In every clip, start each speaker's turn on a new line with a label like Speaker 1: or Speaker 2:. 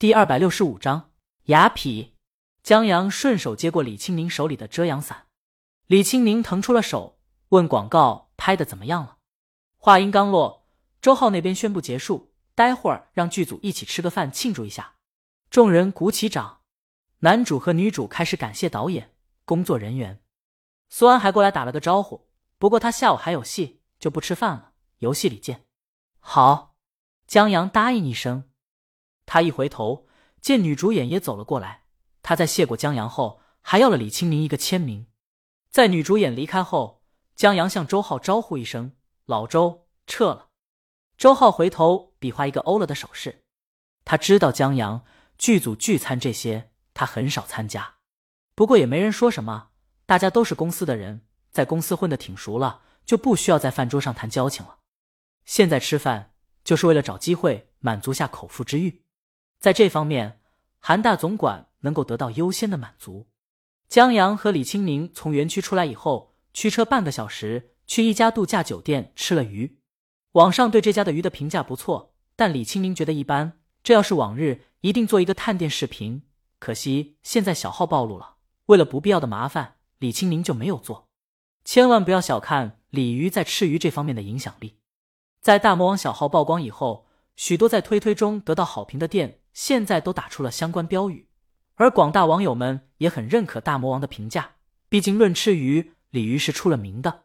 Speaker 1: 第二百六十五章雅痞。江阳顺手接过李青宁手里的遮阳伞，李青宁腾出了手，问：“广告拍的怎么样了？”话音刚落，周浩那边宣布结束，待会儿让剧组一起吃个饭庆祝一下。众人鼓起掌，男主和女主开始感谢导演、工作人员。苏安还过来打了个招呼，不过他下午还有戏，就不吃饭了。游戏里见。好，江阳答应一声。他一回头，见女主演也走了过来。他在谢过江阳后，还要了李青宁一个签名。在女主演离开后，江阳向周浩招呼一声：“老周，撤了。”周浩回头比划一个欧了的手势。他知道江阳剧组聚餐这些，他很少参加。不过也没人说什么，大家都是公司的人，在公司混得挺熟了，就不需要在饭桌上谈交情了。现在吃饭就是为了找机会满足下口腹之欲。在这方面，韩大总管能够得到优先的满足。江阳和李青宁从园区出来以后，驱车半个小时去一家度假酒店吃了鱼。网上对这家的鱼的评价不错，但李青宁觉得一般。这要是往日，一定做一个探店视频。可惜现在小号暴露了，为了不必要的麻烦，李青宁就没有做。千万不要小看鲤鱼在吃鱼这方面的影响力。在大魔王小号曝光以后，许多在推推中得到好评的店。现在都打出了相关标语，而广大网友们也很认可大魔王的评价。毕竟论吃鱼，鲤鱼是出了名的。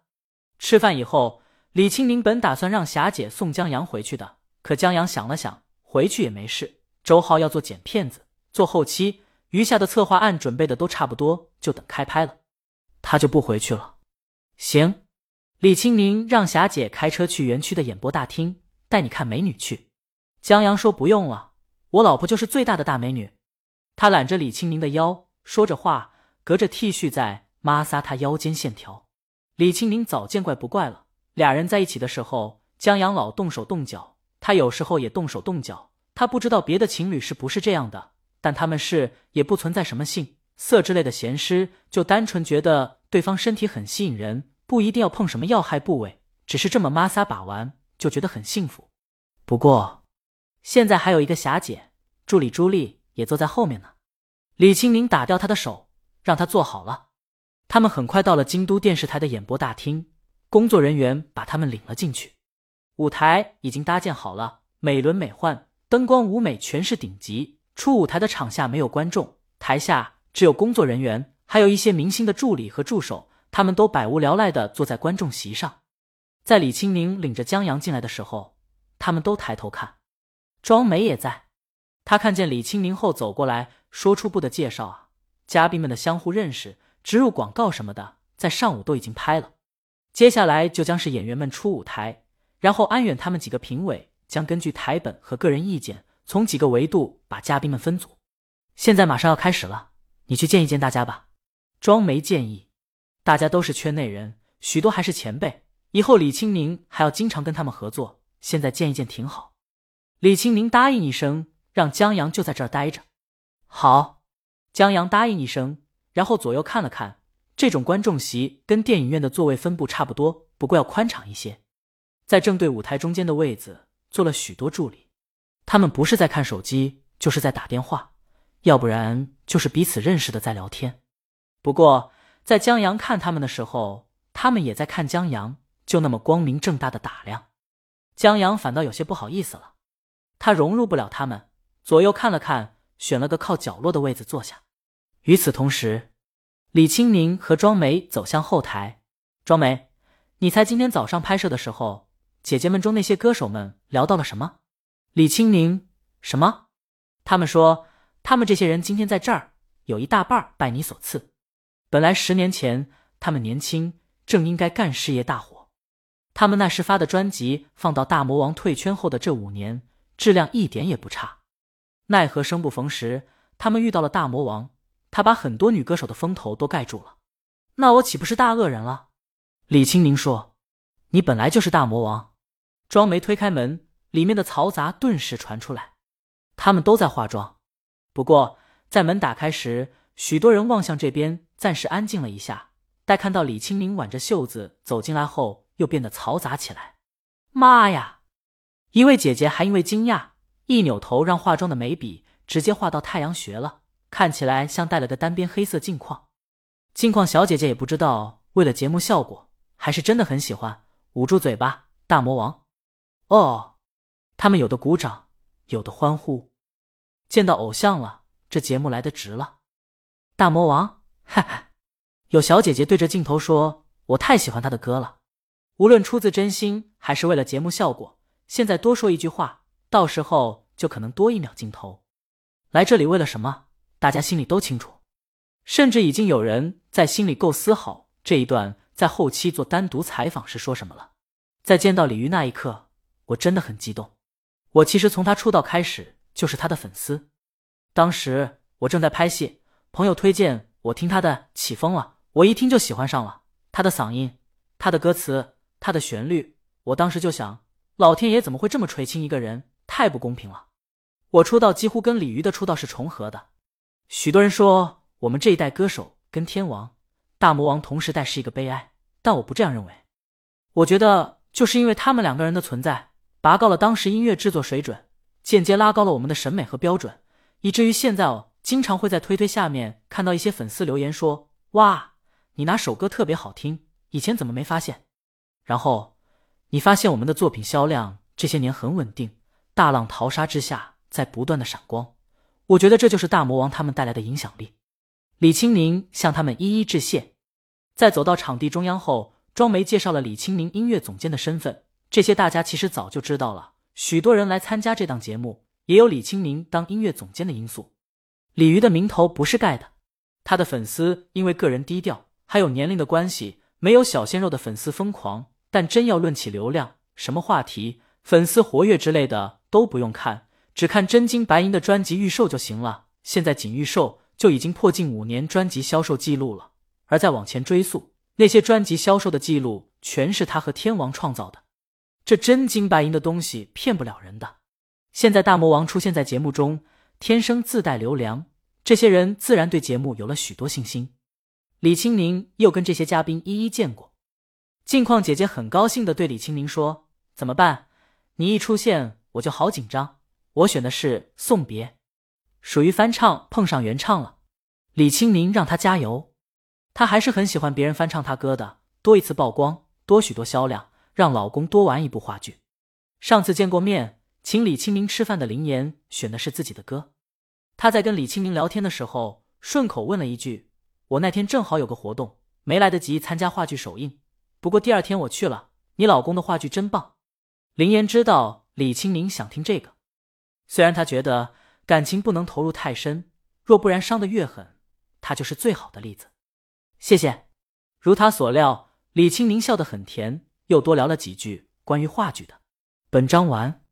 Speaker 1: 吃饭以后，李青宁本打算让霞姐送江阳回去的，可江阳想了想，回去也没事。周浩要做剪片子，做后期，余下的策划案准备的都差不多，就等开拍了，他就不回去了。行，李青宁让霞姐开车去园区的演播大厅，带你看美女去。江阳说不用了。我老婆就是最大的大美女，他揽着李青宁的腰，说着话，隔着 T 恤在摩挲她腰间线条。李青宁早见怪不怪了，俩人在一起的时候，江阳老动手动脚，他有时候也动手动脚。他不知道别的情侣是不是这样的，但他们是也不存在什么性色之类的闲诗，就单纯觉得对方身体很吸引人，不一定要碰什么要害部位，只是这么摩挲把玩就觉得很幸福。不过。现在还有一个霞姐，助理朱莉也坐在后面呢。李青宁打掉他的手，让他坐好了。他们很快到了京都电视台的演播大厅，工作人员把他们领了进去。舞台已经搭建好了，美轮美奂，灯光舞美全是顶级。出舞台的场下没有观众，台下只有工作人员，还有一些明星的助理和助手，他们都百无聊赖的坐在观众席上。在李青宁领着江阳进来的时候，他们都抬头看。庄梅也在，他看见李青宁后走过来说：“初步的介绍啊，嘉宾们的相互认识、植入广告什么的，在上午都已经拍了。接下来就将是演员们出舞台，然后安远他们几个评委将根据台本和个人意见，从几个维度把嘉宾们分组。现在马上要开始了，你去见一见大家吧。”庄梅建议：“大家都是圈内人，许多还是前辈，以后李青宁还要经常跟他们合作，现在见一见挺好。”李青宁答应一声，让江阳就在这儿待着。好，江阳答应一声，然后左右看了看，这种观众席跟电影院的座位分布差不多，不过要宽敞一些。在正对舞台中间的位子坐了许多助理，他们不是在看手机，就是在打电话，要不然就是彼此认识的在聊天。不过在江阳看他们的时候，他们也在看江阳，就那么光明正大的打量。江阳反倒有些不好意思了。他融入不了他们，左右看了看，选了个靠角落的位子坐下。与此同时，李青宁和庄梅走向后台。庄梅，你猜今天早上拍摄的时候，姐姐们中那些歌手们聊到了什么？李青宁，什么？他们说，他们这些人今天在这儿，有一大半拜你所赐。本来十年前他们年轻，正应该干事业大火。他们那时发的专辑，放到大魔王退圈后的这五年。质量一点也不差，奈何生不逢时，他们遇到了大魔王，他把很多女歌手的风头都盖住了。那我岂不是大恶人了？李青宁说：“你本来就是大魔王。”庄梅推开门，里面的嘈杂顿时传出来。他们都在化妆，不过在门打开时，许多人望向这边，暂时安静了一下。待看到李青宁挽着袖子走进来后，又变得嘈杂起来。妈呀！一位姐姐还因为惊讶，一扭头让化妆的眉笔直接画到太阳穴了，看起来像戴了个单边黑色镜框。镜框小姐姐也不知道为了节目效果，还是真的很喜欢，捂住嘴巴。大魔王，哦，他们有的鼓掌，有的欢呼，见到偶像了，这节目来的值了。大魔王，哈哈，有小姐姐对着镜头说：“我太喜欢他的歌了，无论出自真心还是为了节目效果。”现在多说一句话，到时候就可能多一秒镜头。来这里为了什么？大家心里都清楚，甚至已经有人在心里构思好这一段在后期做单独采访时说什么了。在见到李鱼那一刻，我真的很激动。我其实从他出道开始就是他的粉丝，当时我正在拍戏，朋友推荐我听他的《起风了》，我一听就喜欢上了他的嗓音、他的歌词、他的旋律。我当时就想。老天爷怎么会这么垂青一个人？太不公平了！我出道几乎跟鲤鱼的出道是重合的。许多人说我们这一代歌手跟天王、大魔王同时代是一个悲哀，但我不这样认为。我觉得就是因为他们两个人的存在，拔高了当时音乐制作水准，间接拉高了我们的审美和标准，以至于现在哦，经常会在推推下面看到一些粉丝留言说：“哇，你哪首歌特别好听，以前怎么没发现？”然后。你发现我们的作品销量这些年很稳定，大浪淘沙之下在不断的闪光。我觉得这就是大魔王他们带来的影响力。李青宁向他们一一致谢。在走到场地中央后，庄梅介绍了李青宁音乐总监的身份。这些大家其实早就知道了。许多人来参加这档节目，也有李青宁当音乐总监的因素。李鱼的名头不是盖的，他的粉丝因为个人低调，还有年龄的关系，没有小鲜肉的粉丝疯狂。但真要论起流量，什么话题、粉丝活跃之类的都不用看，只看真金白银的专辑预售就行了。现在仅预售就已经破近五年专辑销售记录了，而再往前追溯，那些专辑销售的记录全是他和天王创造的。这真金白银的东西骗不了人的。现在大魔王出现在节目中，天生自带流量，这些人自然对节目有了许多信心。李青宁又跟这些嘉宾一一见过。镜框姐姐很高兴的对李青宁说：“怎么办？你一出现我就好紧张。我选的是《送别》，属于翻唱，碰上原唱了。李青宁让他加油，他还是很喜欢别人翻唱他歌的，多一次曝光，多许多销量，让老公多玩一部话剧。上次见过面，请李青宁吃饭的林岩选的是自己的歌。他在跟李青宁聊天的时候，顺口问了一句：我那天正好有个活动，没来得及参加话剧首映。”不过第二天我去了，你老公的话剧真棒。林岩知道李清明想听这个，虽然他觉得感情不能投入太深，若不然伤得越狠，他就是最好的例子。谢谢。如他所料，李清明笑得很甜，又多聊了几句关于话剧的。本章完。